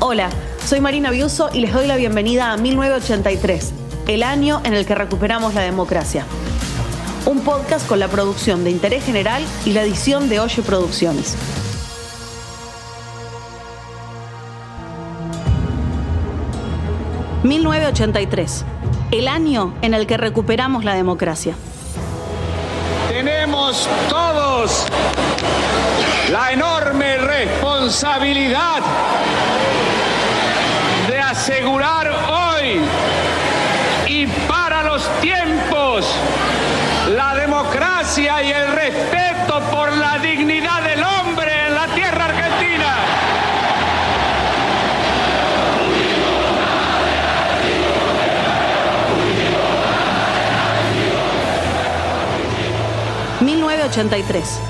Hola, soy Marina Biuso y les doy la bienvenida a 1983, el año en el que recuperamos la democracia. Un podcast con la producción de Interés General y la edición de Oye Producciones. ...1983... ...el año en el que recuperamos la democracia. Tenemos todos la enorme responsabilidad de asegurar hoy y para los tiempos la democracia y el respeto por la dignidad del hombre en la tierra argentina. ...1983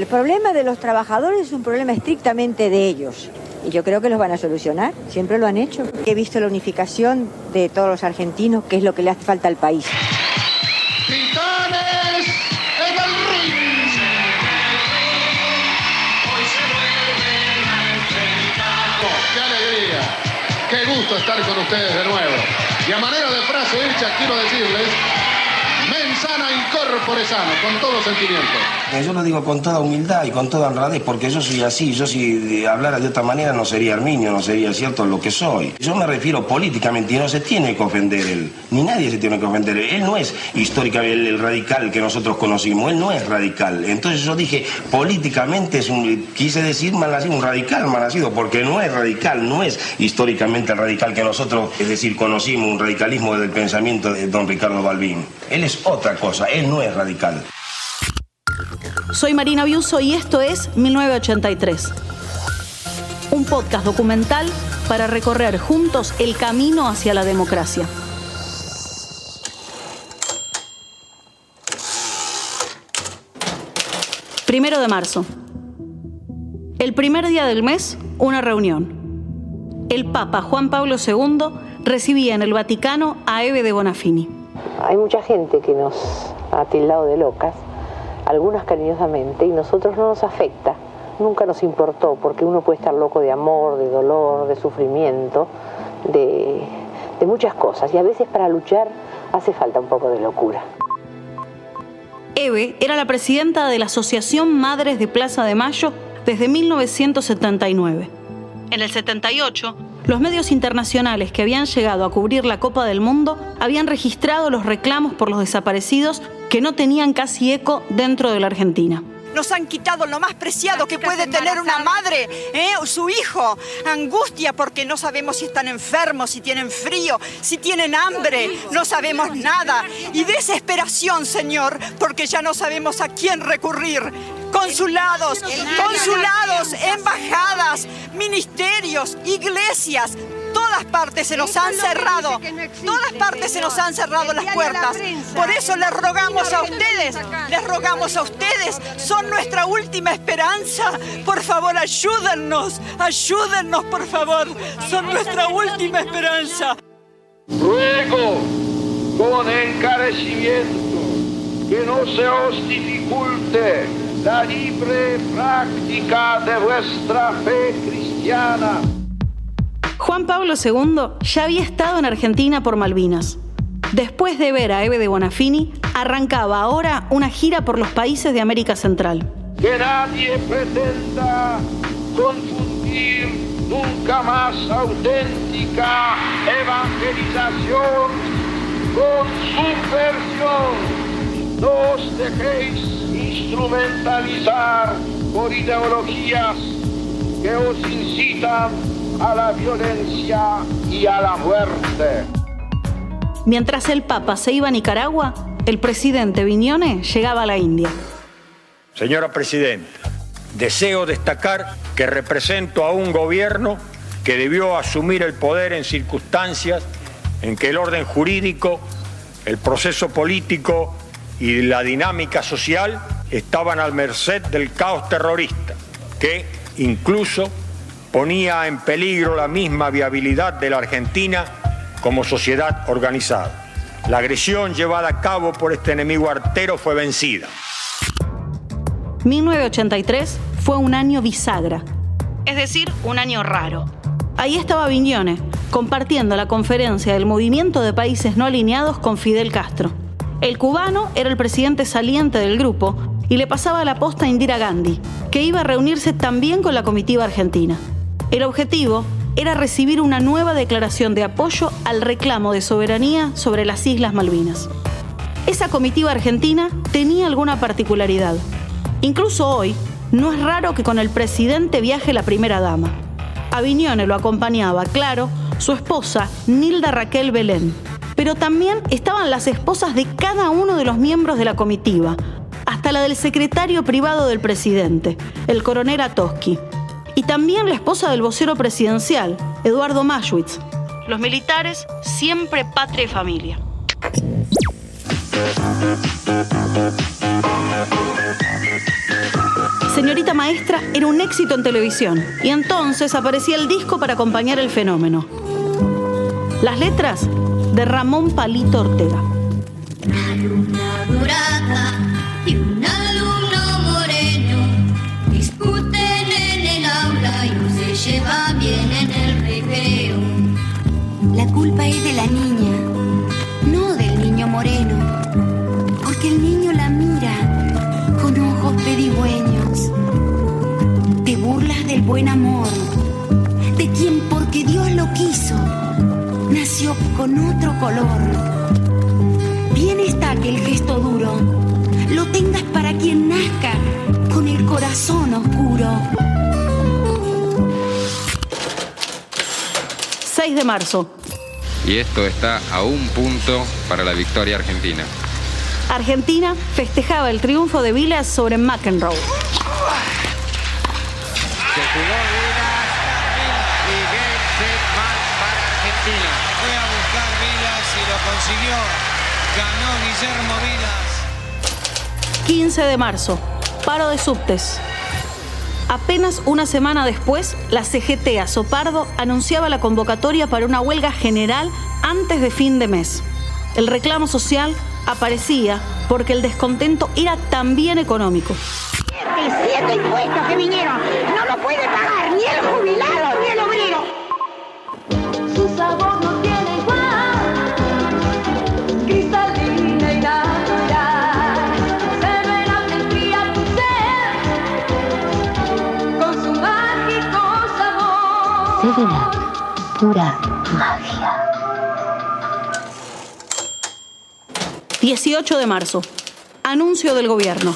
El problema de los trabajadores es un problema estrictamente de ellos. Y yo creo que los van a solucionar, siempre lo han hecho. He visto la unificación de todos los argentinos, que es lo que le hace falta al país. ¡Qué alegría! ¡Qué gusto estar con ustedes de nuevo! Y a manera de frase hecha, quiero decirles sana incorpore sano, con todo sentimiento. Eh, yo lo digo con toda humildad y con toda honradez, porque yo soy así. Yo si hablara de otra manera no sería Arminio, no sería cierto lo que soy. Yo me refiero políticamente y no se tiene que ofender él. Ni nadie se tiene que ofender él. No es históricamente el, radical que nosotros conocimos. Él no es radical. Entonces yo dije, políticamente es un, quise decir mal nacido, un radical mal nacido, porque no es radical, no es históricamente el radical que nosotros, es decir, conocimos, un radicalismo del pensamiento de don Ricardo Balbín. Él es otra cosa, él no es radical. Soy Marina Biuso y esto es 1983. Un podcast documental para recorrer juntos el camino hacia la democracia. Primero de marzo. El primer día del mes, una reunión. El Papa Juan Pablo II recibía en el Vaticano a Eve de Bonafini. Hay mucha gente que nos ha tildado de locas, algunas cariñosamente, y nosotros no nos afecta, nunca nos importó, porque uno puede estar loco de amor, de dolor, de sufrimiento, de, de muchas cosas, y a veces para luchar hace falta un poco de locura. Eve era la presidenta de la Asociación Madres de Plaza de Mayo desde 1979. En el 78 los medios internacionales que habían llegado a cubrir la Copa del Mundo habían registrado los reclamos por los desaparecidos que no tenían casi eco dentro de la Argentina. Nos han quitado lo más preciado que puede tener una madre, ¿eh? su hijo. Angustia porque no sabemos si están enfermos, si tienen frío, si tienen hambre, no sabemos nada. Y desesperación, Señor, porque ya no sabemos a quién recurrir consulados, consulados, embajadas, ministerios, iglesias, todas partes se nos han cerrado, todas partes se nos han cerrado las puertas. Por eso les rogamos a ustedes, les rogamos a ustedes, son nuestra última esperanza. Por favor, ayúdennos, ayúdennos, por favor, son nuestra última esperanza. Ruego con encarecimiento que no se os dificulte la libre práctica de vuestra fe cristiana. Juan Pablo II ya había estado en Argentina por Malvinas. Después de ver a Eve de Bonafini, arrancaba ahora una gira por los países de América Central. Que nadie pretenda confundir nunca más auténtica evangelización con subversión. No os dejéis instrumentalizar por ideologías que os incitan a la violencia y a la muerte. Mientras el Papa se iba a Nicaragua, el presidente Viñone llegaba a la India. Señora Presidenta, deseo destacar que represento a un gobierno que debió asumir el poder en circunstancias en que el orden jurídico, el proceso político y la dinámica social estaban al merced del caos terrorista, que incluso ponía en peligro la misma viabilidad de la Argentina como sociedad organizada. La agresión llevada a cabo por este enemigo artero fue vencida. 1983 fue un año bisagra, es decir, un año raro. Ahí estaba Viñone, compartiendo la conferencia del Movimiento de Países No Alineados con Fidel Castro. El cubano era el presidente saliente del grupo y le pasaba la posta a Indira Gandhi, que iba a reunirse también con la comitiva argentina. El objetivo era recibir una nueva declaración de apoyo al reclamo de soberanía sobre las Islas Malvinas. Esa comitiva argentina tenía alguna particularidad. Incluso hoy, no es raro que con el presidente viaje la primera dama. A Viñone lo acompañaba, claro, su esposa, Nilda Raquel Belén. Pero también estaban las esposas de cada uno de los miembros de la comitiva, hasta la del secretario privado del presidente, el coronel Atoski. Y también la esposa del vocero presidencial, Eduardo Maschwitz. Los militares, siempre patria y familia. Señorita Maestra era un éxito en televisión y entonces aparecía el disco para acompañar el fenómeno. Las letras de Ramón Palito Ortega. Una dorada y un con otro color. Bien está que el gesto duro lo tengas para quien nazca con el corazón oscuro. 6 de marzo. Y esto está a un punto para la victoria argentina. Argentina festejaba el triunfo de Vilas sobre McEnroe. Se jugó consiguió. Ganó Guillermo Vilas. 15 de marzo. Paro de subtes. Apenas una semana después, la CGT a Sopardo anunciaba la convocatoria para una huelga general antes de fin de mes. El reclamo social aparecía porque el descontento era también económico. El siete impuestos que vinieron no lo puede pagar ni el jubilado ni el magia. 18 de marzo. Anuncio del gobierno.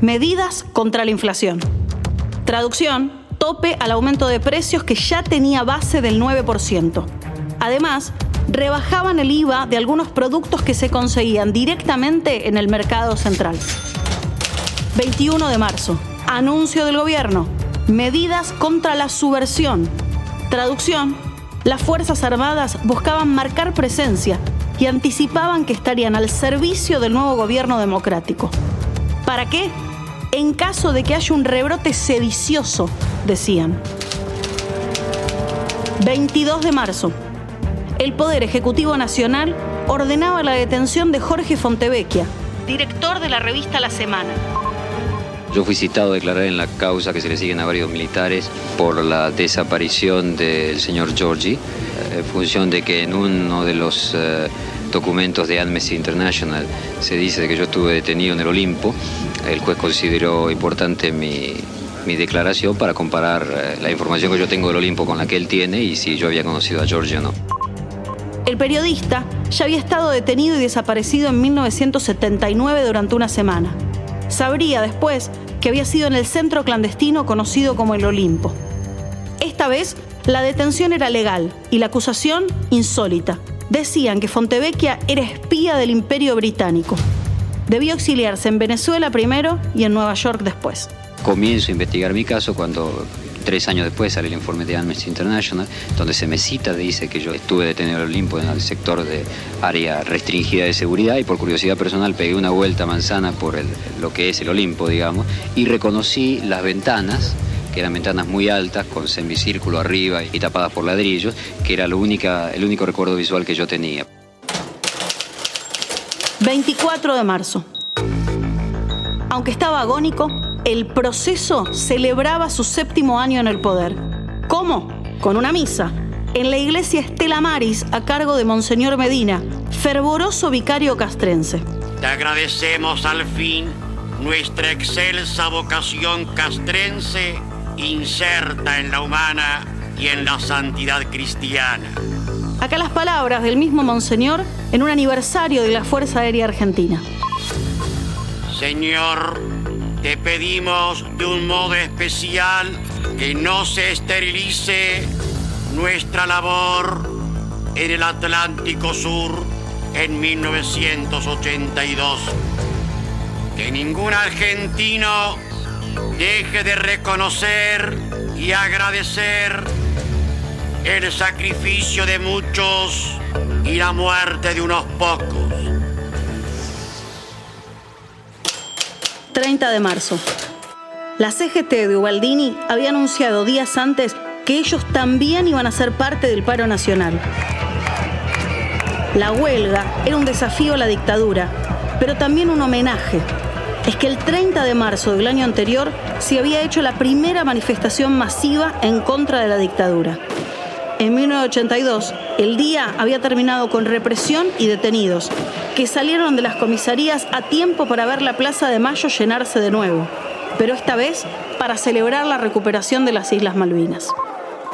Medidas contra la inflación. Traducción, tope al aumento de precios que ya tenía base del 9%. Además, rebajaban el IVA de algunos productos que se conseguían directamente en el mercado central. 21 de marzo. Anuncio del gobierno. Medidas contra la subversión. Traducción. Las Fuerzas Armadas buscaban marcar presencia y anticipaban que estarían al servicio del nuevo gobierno democrático. ¿Para qué? En caso de que haya un rebrote sedicioso, decían. 22 de marzo. El Poder Ejecutivo Nacional ordenaba la detención de Jorge Fontevecchia, director de la revista La Semana. Yo fui citado a declarar en la causa que se le siguen a varios militares por la desaparición del señor Giorgi, en función de que en uno de los eh, documentos de Amnesty International se dice que yo estuve detenido en el Olimpo. El juez consideró importante mi, mi declaración para comparar eh, la información que yo tengo del Olimpo con la que él tiene y si yo había conocido a Giorgi o no. El periodista ya había estado detenido y desaparecido en 1979 durante una semana. Sabría después que había sido en el centro clandestino conocido como el Olimpo. Esta vez La detención era legal y la acusación insólita. Decían que Fontevecchia era espía del Imperio Británico. Debió exiliarse en Venezuela primero y en Nueva York después. Comienzo a investigar mi caso cuando tres años después sale el informe de Amnesty International, donde se me cita, dice que yo estuve detenido en el Olimpo en el sector de área restringida de seguridad y por curiosidad personal pegué una vuelta manzana por lo que es el Olimpo, digamos, y reconocí las ventanas que eran ventanas muy altas, con semicírculo arriba y tapadas por ladrillos, que era lo única, el único recuerdo visual que yo tenía. 24 de marzo. Aunque estaba agónico, el proceso celebraba su séptimo año en el poder. ¿Cómo? Con una misa. En la iglesia Estela Maris, a cargo de Monseñor Medina, fervoroso vicario castrense. Te agradecemos al fin nuestra excelsa vocación castrense inserta en la humana y en la santidad cristiana. Acá las palabras del mismo Monseñor en un aniversario de la Fuerza Aérea Argentina. Señor, te pedimos de un modo especial que no se esterilice nuestra labor en el Atlántico Sur en 1982. Que ningún argentino deje de reconocer y agradecer el sacrificio de muchos y la muerte de unos pocos. 30 de marzo. La CGT de Ubaldini había anunciado días antes que ellos también iban a ser parte del paro nacional. La huelga era un desafío a la dictadura, pero también un homenaje. Es que el 30 de marzo del año anterior se había hecho la primera manifestación masiva en contra de la dictadura. En 1982, el día había terminado con represión y detenidos, que salieron de las comisarías a tiempo para ver la Plaza de Mayo llenarse de nuevo, pero esta vez para celebrar la recuperación de las Islas Malvinas.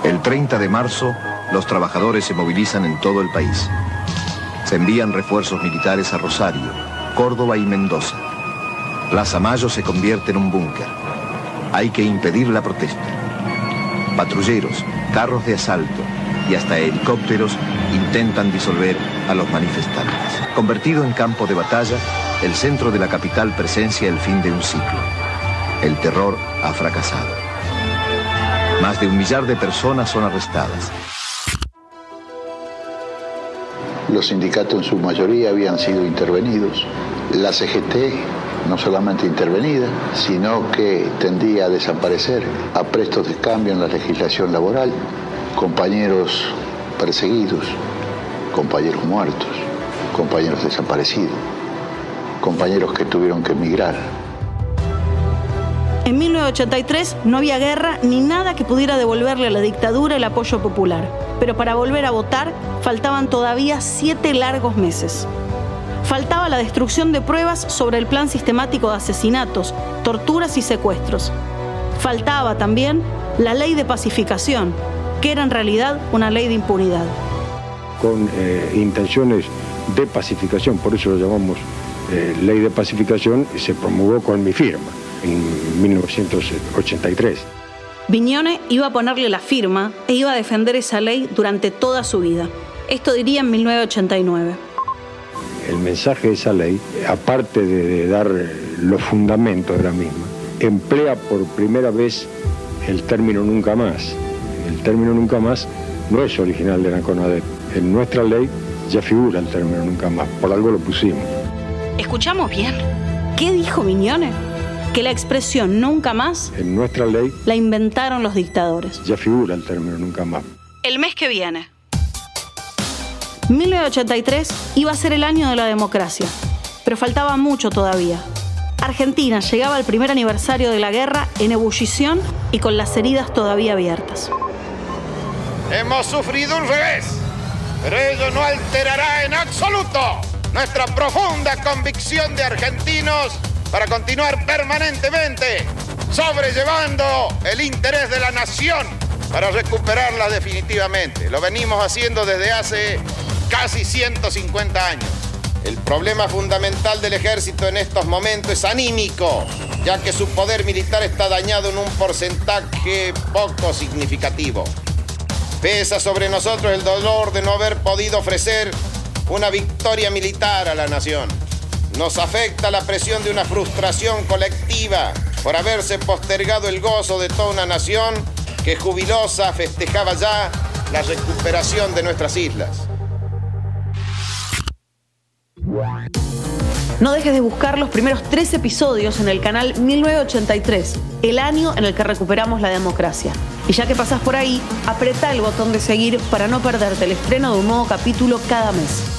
El 30 de marzo, los trabajadores se movilizan en todo el país. Se envían refuerzos militares a Rosario, Córdoba y Mendoza. Plaza Mayo se convierte en un búnker. Hay que impedir la protesta. Patrulleros, carros de asalto y hasta helicópteros intentan disolver a los manifestantes. Convertido en campo de batalla, el centro de la capital presencia el fin de un ciclo. El terror ha fracasado. Más de un millar de personas son arrestadas. Los sindicatos en su mayoría habían sido intervenidos. La CGT no solamente intervenida, sino que tendía a desaparecer a prestos de cambio en la legislación laboral, compañeros perseguidos, compañeros muertos, compañeros desaparecidos, compañeros que tuvieron que emigrar. En 1983 no había guerra ni nada que pudiera devolverle a la dictadura el apoyo popular, pero para volver a votar faltaban todavía siete largos meses. Faltaba la destrucción de pruebas sobre el plan sistemático de asesinatos, torturas y secuestros. Faltaba también la ley de pacificación, que era en realidad una ley de impunidad. con eh, intenciones de pacificación, por eso lo llamamos eh, ley de pacificación, se promulgó con mi firma en 1983. Viñone iba a ponerle la firma e iba a defender esa ley durante toda su vida. Esto diría en 1989. El mensaje de esa ley, aparte de, de dar eh, los fundamentos de la misma, emplea por primera vez el término nunca más. El término nunca más no es original de la CONADEP. En nuestra ley ya figura el término nunca más, por algo lo pusimos. ¿Escuchamos bien? ¿Qué dijo Viñone? Que la expresión nunca más En nuestra ley la inventaron los dictadores. ya figura el término nunca más. El mes que viene. 1983 iba a ser el año de la democracia, pero faltaba mucho todavía. Argentina llegaba al primer aniversario de la guerra en ebullición y con las heridas todavía abiertas. Hemos sufrido un revés, pero ello no alterará en absoluto nuestra profunda convicción de argentinos para continuar permanentemente sobrellevando el interés de la nación para recuperarla definitivamente. Lo venimos haciendo desde hace casi 150 años. El problema fundamental del ejército en estos momentos es anímico, ya que su poder militar está dañado en un porcentaje poco significativo. Pesa sobre nosotros el dolor de no haber podido ofrecer una victoria militar a la nación. Nos afecta la presión de una frustración colectiva por haberse postergado el gozo de toda una nación que jubilosa festejaba ya la recuperación de nuestras islas. No dejes de buscar los primeros tres episodios en el canal 1983, el año en el que recuperamos la democracia. Y ya que pasás por ahí, apretá el botón de seguir para no perderte el estreno de un nuevo capítulo cada mes.